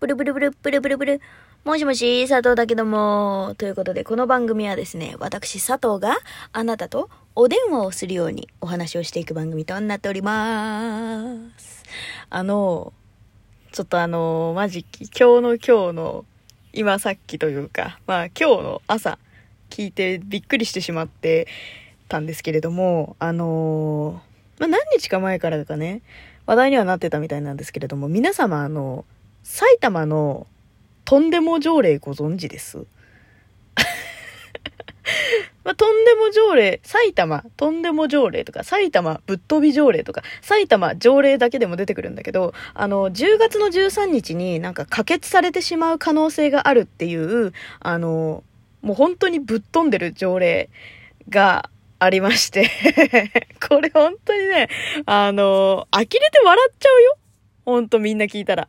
ブルブルブル、ブルブルブル。もしもし、佐藤だけども。ということで、この番組はですね、私佐藤があなたとお電話をするようにお話をしていく番組となっております。あの、ちょっとあの、マジ、今日の今日の、今さっきというか、まあ今日の朝、聞いてびっくりしてしまってたんですけれども、あのまあ何日か前からかね、話題にはなってたみたいなんですけれども、皆様あの、埼玉のとんでも条例ご存知です？まあ、とんでも条例、埼玉とんでも条例とか、埼玉ぶっ飛び条例とか、埼玉条例だけでも出てくるんだけど、あの、10月の13日になんか可決されてしまう可能性があるっていう、あの、もう本当にぶっ飛んでる条例がありまして、これ本当にね、あの、呆れて笑っちゃうよ。ほんとみんな聞いたら。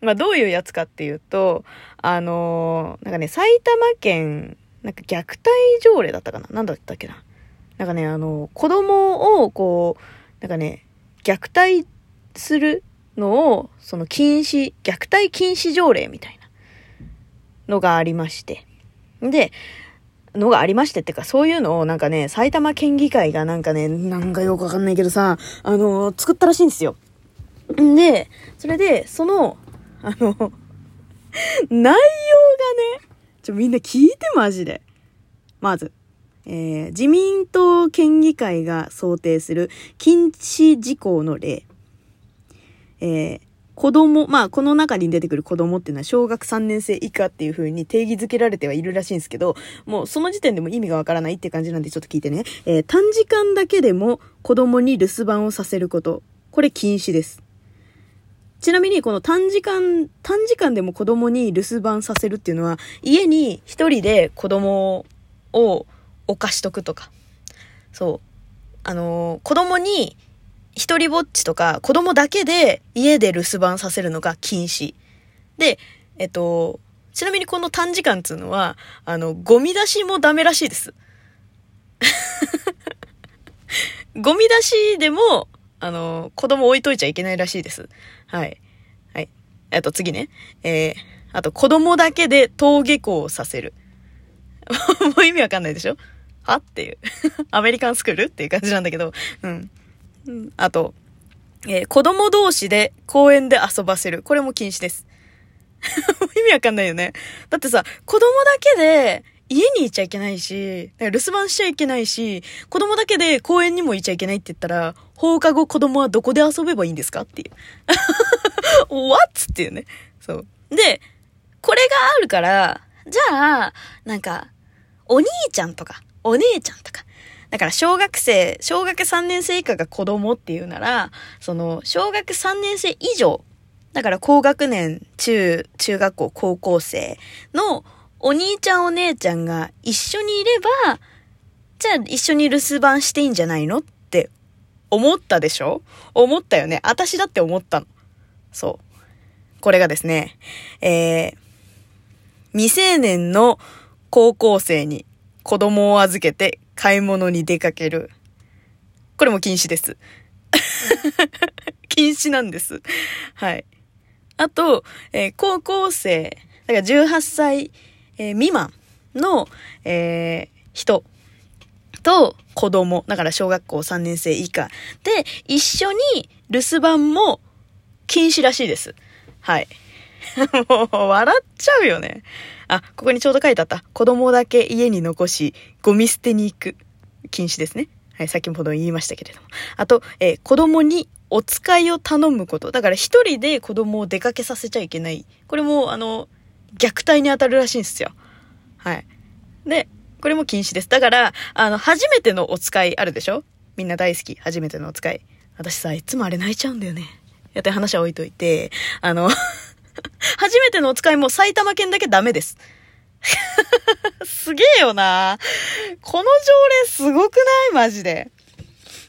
まあ、どういうやつかっていうと、あの、なんかね、埼玉県、なんか虐待条例だったかな？なんだったっけな？なんかね、あの、子供をこう、なんかね、虐待するのを、その禁止、虐待禁止条例みたいなのがありまして。で、のがありましてってか、そういうのをなんかね、埼玉県議会がなんかね、なんかよくわかんないけどさ、あの、作ったらしいんですよ。んで、それで、その、あの、内容がね、ちょ、みんな聞いてマジで。まず、えー、自民党県議会が想定する禁止事項の例。えー、子供、まあ、この中に出てくる子供っていうのは小学3年生以下っていう風に定義づけられてはいるらしいんですけど、もうその時点でも意味がわからないって感じなんでちょっと聞いてね。えー、短時間だけでも子供に留守番をさせること。これ禁止です。ちなみにこの短時間、短時間でも子供に留守番させるっていうのは、家に一人で子供を置かしとくとか。そう。あのー子供に一人ぼっちとか、子供だけで家で留守番させるのが禁止。で、えっと、ちなみにこの短時間っていうのは、あの、ゴミ出しもダメらしいです。ゴミ出しでも、あの、子供置いといちゃいけないらしいです。はい。はい。あと次ね。えー、あと子供だけで登下校させる。もう意味わかんないでしょ？は？っていう。アメリカンスクール？っていう感じなんだけど。うん。うんあと、えー子供同士で公園で遊ばせる。これも禁止です。意味わかんないよね。だってさ、子供だけで家にいちゃいけないし、留守番しちゃいけないし、子供だけで公園にもいちゃいけないって言ったら、放課後子供はどこで遊べばいいんですかっていう。What? っていうね。そう。で、これがあるから、じゃあ、なんか、お兄ちゃんとか、お姉ちゃんとか、だから小学生、小学3年生以下が子供っていうなら、その、小学3年生以上、だから高学年、中、中学校、高校生のお兄ちゃんお姉ちゃんが一緒にいれば、じゃあ一緒に留守番していいんじゃないのって思ったでしょ？思ったよね。私だって思ったの。そう。これがですね、えー、未成年の高校生に子供を預けて買い物に出かける。これも禁止です。禁止なんです。はい。あと、えー高校生、だから18歳、えー未満の、えー人と子供、だから小学校3年生以下で一緒に留守番も禁止らしいです。はい。もう笑っちゃうよね。あ、ここにちょうど書いてあった。子供だけ家に残し、ゴミ捨てに行く。禁止ですね。はい、先ほど言いましたけれども。あと、えー子供にお使いを頼むこと。だから一人で子供を出かけさせちゃいけない。これも、あの、虐待に当たるらしいんですよ。はい。で、これも禁止です。だから、あの、初めてのお使いあるでしょ？みんな大好き。初めてのお使い。私さ、いつもあれ泣いちゃうんだよね。やって話は置いといて、あの、初めてのお使いも埼玉県だけダメです。すげえよなこの条例すごくない？マジで。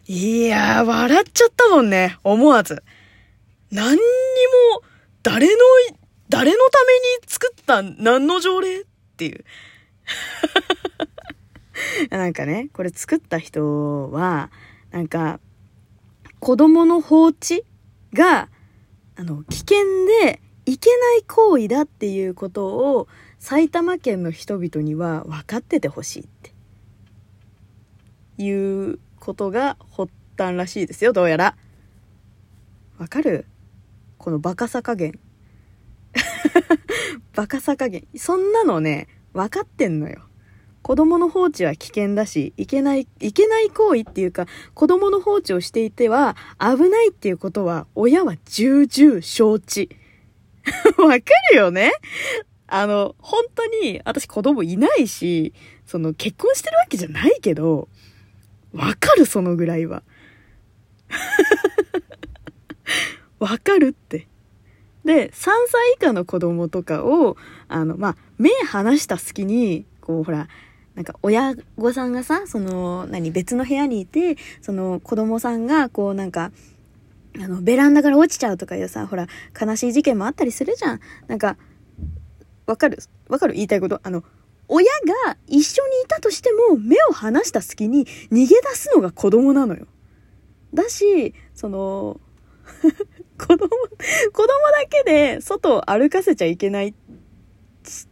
いやー、笑っちゃったもんね。思わず。何にも、誰の、誰のために作った何の条例っていう。なんかね、これ作った人は、なんか、子供の放置が、あの、危険でいけない行為だっていうことを埼玉県の人々には分かっててほしいって。いうことが発端らしいですよどうやら。わかる？このバカさ加減。バカさ加減そんなのね分かってんのよ子供の放置は危険だし、いけない、いけない行為っていうか、子供の放置をしていては危ないっていうことは、親は重々承知。わかるよね？あの、本当に、私子供いないし、その、結婚してるわけじゃないけど、わかる、そのぐらいは。わかるって。で、3歳以下の子供とかを、あの、まあ、目離した隙に、こう、ほら、なんか親御さんがさ、その、何、別の部屋にいて、その子供さんが、こうなんか、あの、ベランダから落ちちゃうとかいうさ、ほら、悲しい事件もあったりするじゃん。なんか、わかる？わかる？言いたいこと？あの、親が一緒にいたとしても、目を離した隙に逃げ出すのが子供なのよ。だし、その、子供、子供だけで外を歩かせちゃいけないっ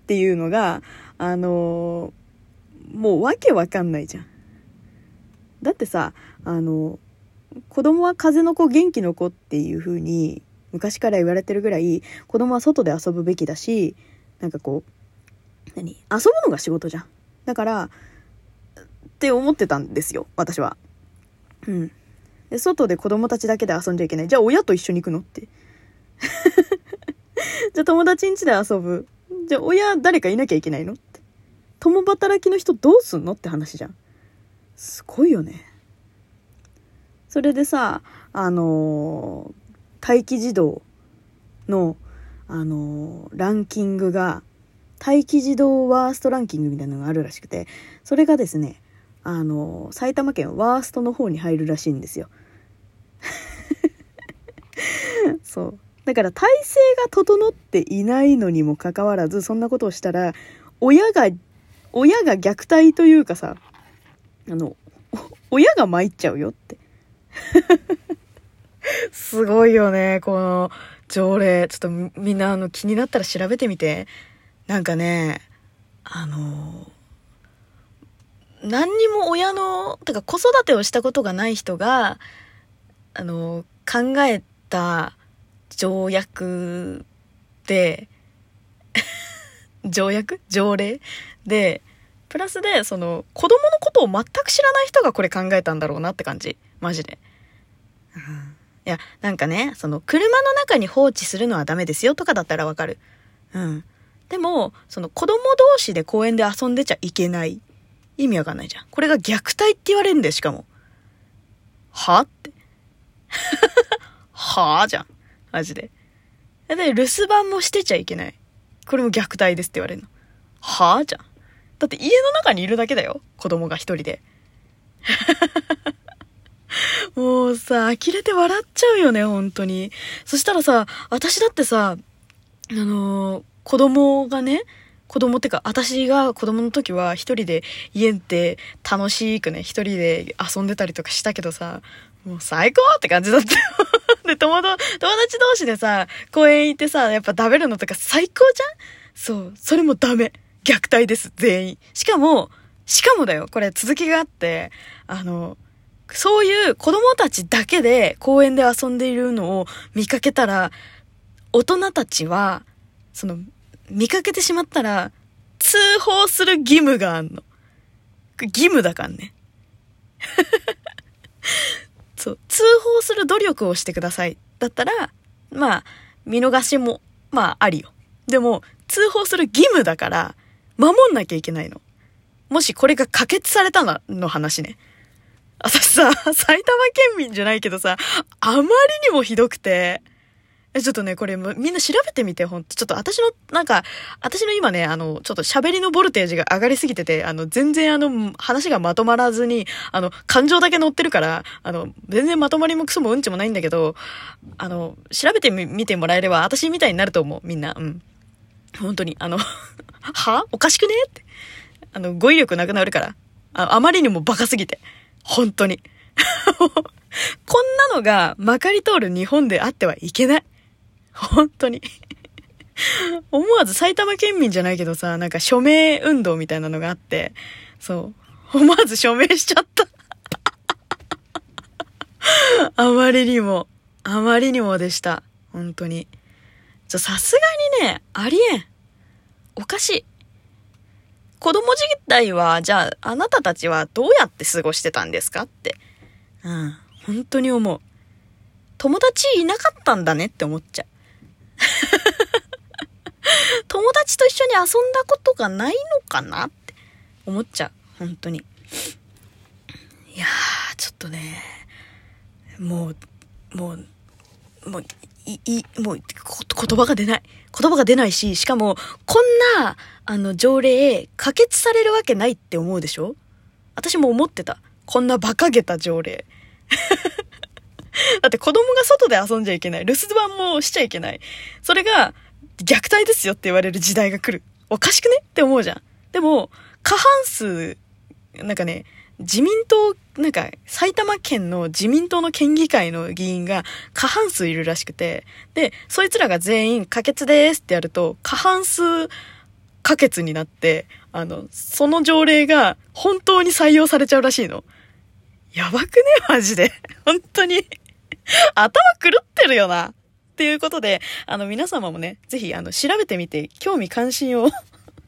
ていうのが、あのーもうわけわかんないじゃん。だってさ、あの、子供は風の子元気の子っていう風に昔から言われてるぐらい子供は外で遊ぶべきだし、なんかこう、何？遊ぶのが仕事じゃん。だから、って思ってたんですよ、私は。うん。で、外で子供たちだけで遊んじゃいけない。じゃあ親と一緒に行くのって。じゃあ友達ん家で遊ぶ。じゃあ親誰かいなきゃいけないのって共働きの人どうすんのって話じゃん。すごいよね。それでさ、あのー、待機児童の、あのー、ランキングが、待機児童ワーストランキングみたいなのがあるらしくて、それがですね、あの、埼玉県ワーストの方に入るらしいんですよ。そう。だから体制が整っていないのにもかかわらず、そんなことをしたら、親が親が虐待というかさ、あの、親が参っちゃうよって。すごいよね、この条例。ちょっとみんなあの気になったら調べてみて。なんかね、あの、何にも親の、てか子育てをしたことがない人が、あの、考えた条約で、条約？条例で、プラスで、その、子供のことを全く知らない人がこれ考えたんだろうなって感じ。マジで。うん、いや、なんかね、その、車の中に放置するのはダメですよとかだったらわかる。うん。でも、その、子供同士で公園で遊んでちゃいけない。意味わかんないじゃん。これが虐待って言われるんだよ、しかも。はって。はあじゃん。マジで。で、留守番もしてちゃいけない。これも虐待ですって言われるの。はあじゃん。だって家の中にいるだけだよ。子供が一人で。もうさ、呆れて笑っちゃうよね、本当に。そしたらさ、私だってさ、あのー、子供がね、子供ってか、私が子供の時は一人で家って楽しくね、一人で遊んでたりとかしたけどさ、もう最高って感じだったよ。で、友達、友達同士でさ、公園行ってさ、やっぱ食べるのとか最高じゃん？そう、それもダメ。虐待です、全員。しかも、しかもだよ、これ続きがあって、あの、そういう子供たちだけで公園で遊んでいるのを見かけたら、大人たちは、その、見かけてしまったら、通報する義務があんの。義務だからね。そう、通報する努力をしてください。だったら、まあ、見逃しも、まあ、ありよ。でも、通報する義務だから、守んなきゃいけないの。もしこれが可決されたな、の話ね。私さ、埼玉県民じゃないけどさ、あまりにもひどくて、ちょっとね、これみんな調べてみて、ほんと。ちょっと私の、なんか、私の今ね、あの、ちょっと喋りのボルテージが上がりすぎてて、あの、全然あの、話がまとまらずに、あの、感情だけ乗ってるから、あの、全然まとまりもクソもうんちもないんだけど、あの、調べてみてもらえれば、私みたいになると思う、みんな。うん。本当に、あの は？おかしくね？って。あの、語彙力なくなるから。ああまりにもバカすぎて。本当に。こんなのがまかり通る日本であってはいけない。本当に。思わず埼玉県民じゃないけどさ、なんか署名運動みたいなのがあって、そう。思わず署名しちゃった。あまりにも、あまりにもでした。本当に。ちょ、さすがにね、ありえん。おかしい。子供時代は、じゃあ、あなたたちはどうやって過ごしてたんですかって。うん。本当に思う。友達いなかったんだねって思っちゃう。友達と一緒に遊んだことがないのかなって思っちゃう。本当に。いやー、ちょっとね、もう、もう、もう、い、い、もう、言葉が出ない。言葉が出ないし、しかも、こんな、あの、条例、可決されるわけないって思うでしょ？私も思ってた。こんな馬鹿げた条例。だって子供が外で遊んじゃいけない。留守番もしちゃいけない。それが、虐待ですよって言われる時代が来る。おかしくね？って思うじゃん。でも、過半数、なんかね、自民党、なんか、埼玉県の自民党の県議会の議員が過半数いるらしくて、で、そいつらが全員可決ですってやると、過半数可決になって、あの、その条例が本当に採用されちゃうらしいの。やばくね？マジで。本当に 頭狂ってるよな。っていうことで、あの、皆様もね、ぜひ、あの、調べてみて、興味関心を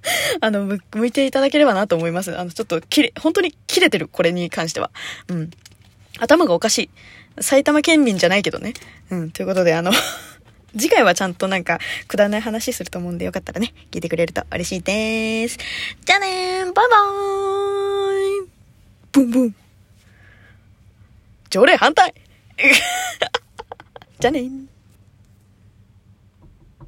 あの、向いていただければなと思います。あの、ちょっと、きれ、本当に切れてる、これに関しては。うん。頭がおかしい。埼玉県民じゃないけどね。うん、ということで、あの 次回はちゃんとなんか、くだらない話すると思うんで、よかったらね、聞いてくれると嬉しいです。じゃあねーバイバーイブンブン条例反対 じゃあねー。